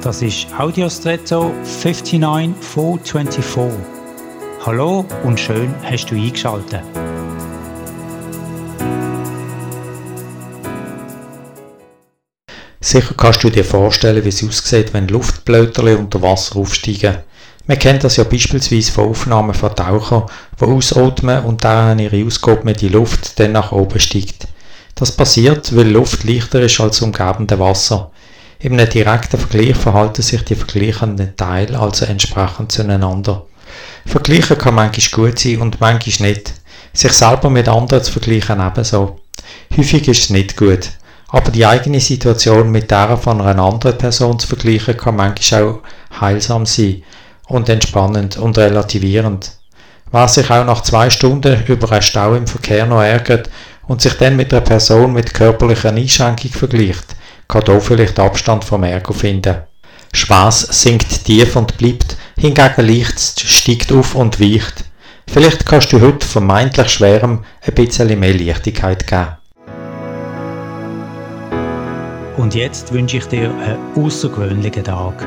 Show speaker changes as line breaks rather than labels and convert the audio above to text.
Das ist Audiostretto 59424. Hallo und schön hast du eingeschaltet.
Sicher kannst du dir vorstellen, wie es aussieht, wenn Luftblöterli unter Wasser aufsteigen. Man kennt das ja beispielsweise von Aufnahmen von Tauchern, die ausatmen und deren ihre ausgeatmete Luft dann nach oben steigt. Das passiert, weil Luft leichter ist als umgebende Wasser. In einem direkten Vergleich verhalten sich die vergleichenden Teile also entsprechend zueinander. Vergleichen kann manchmal gut sein und manchmal nicht. Sich selber mit anderen zu vergleichen ebenso. Häufig ist es nicht gut. Aber die eigene Situation mit der von einer anderen Person zu vergleichen kann manchmal auch heilsam sein und entspannend und relativierend. Wer sich auch nach zwei Stunden über einen Stau im Verkehr noch ärgert und sich dann mit einer Person mit körperlicher Einschränkung vergleicht, kann hier vielleicht Abstand vom Ärger finden. Spaß sinkt tief und bleibt, hingegen Licht steigt auf und weicht. Vielleicht kannst du heute vermeintlich Schwerem ein bisschen mehr Leichtigkeit geben.
Und jetzt wünsche ich dir einen außergewöhnlichen Tag.